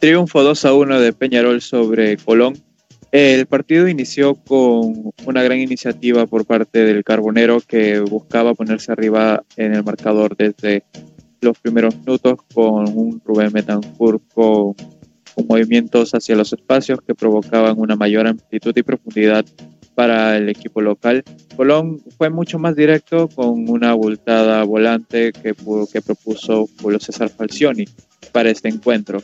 Triunfo 2 a 1 de Peñarol sobre Colón. El partido inició con una gran iniciativa por parte del Carbonero que buscaba ponerse arriba en el marcador desde los primeros minutos con un Rubén Betancourt con, movimientos hacia los espacios que provocaban una mayor amplitud y profundidad para el equipo local. Colón fue mucho más directo con una abultada volante que, que propuso Julio César Falcioni para este encuentro.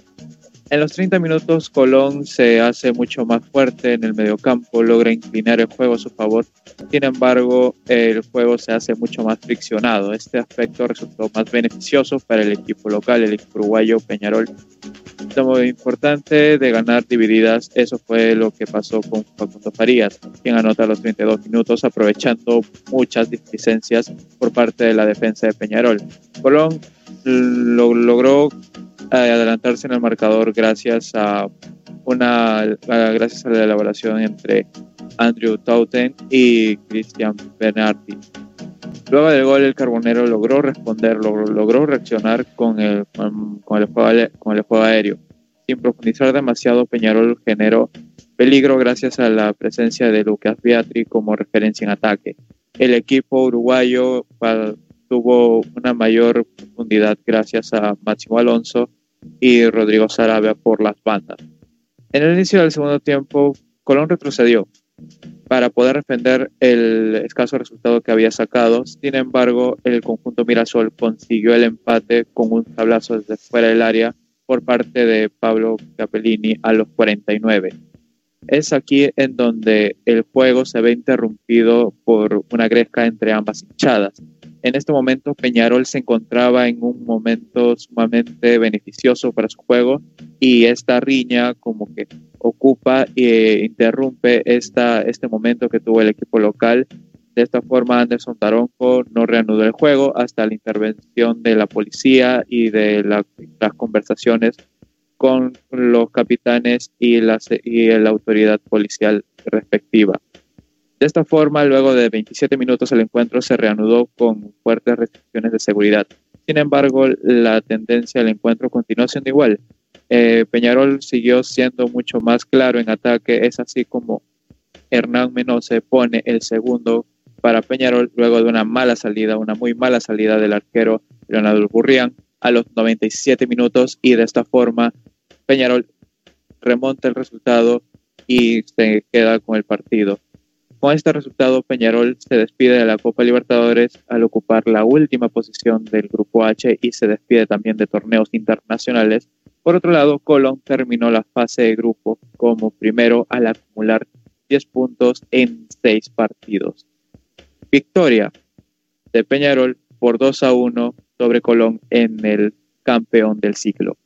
En los 30 minutos Colón se hace mucho más fuerte en el mediocampo, logra inclinar el juego a su favor. Sin embargo, el juego se hace mucho más friccionado. Este aspecto resultó más beneficioso para el equipo local, el equipo uruguayo Peñarol. Lo importante de ganar divididas, eso fue lo que pasó con Facundo Farías, quien anota los 32 minutos aprovechando muchas displicencias por parte de la defensa de Peñarol. Colón lo logró adelantarse en el marcador gracias a una gracias a la elaboración entre Andrew Tauten y Christian Bernardi. Luego del gol, el Carbonero logró responder, logró, reaccionar con el, con, el juego, con el juego aéreo. Sin profundizar demasiado, Peñarol generó peligro gracias a la presencia de Lucas Beatriz como referencia en ataque. El equipo uruguayo tuvo una mayor profundidad gracias a Máximo Alonso y Rodrigo Sarabia por las bandas. En el inicio del segundo tiempo, Colón retrocedió para poder defender el escaso resultado que había sacado. Sin embargo, el conjunto Mirasol consiguió el empate con un tablazo desde fuera del área por parte de Pablo Capellini a los 49. Es aquí en donde el juego se ve interrumpido por una gresca entre ambas hinchadas. En este momento Peñarol se encontraba en un momento sumamente beneficioso para su juego y esta riña como que ocupa e interrumpe esta, este momento que tuvo el equipo local. De esta forma Anderson Taronco no reanudó el juego hasta la intervención de la policía y de las conversaciones con los capitanes y, y la autoridad policial respectiva. De esta forma, luego de 27 minutos el encuentro se reanudó con fuertes restricciones de seguridad. Sin embargo, la tendencia del encuentro continuó siendo igual. Eh, Peñarol siguió siendo mucho más claro en ataque, es así como Hernán se pone el segundo para Peñarol luego de una mala salida, una muy mala salida del arquero Leonardo Burrián a los 97 minutos y de esta forma Peñarol remonta el resultado y se queda con el partido. Con este resultado, Peñarol se despide de la Copa Libertadores al ocupar la última posición del Grupo H y se despide también de torneos internacionales. Por otro lado, Colón terminó la fase de grupo como primero al acumular 10 puntos en 6 partidos. Victoria de Peñarol por 2 a 1 sobre Colón en el campeón del ciclo.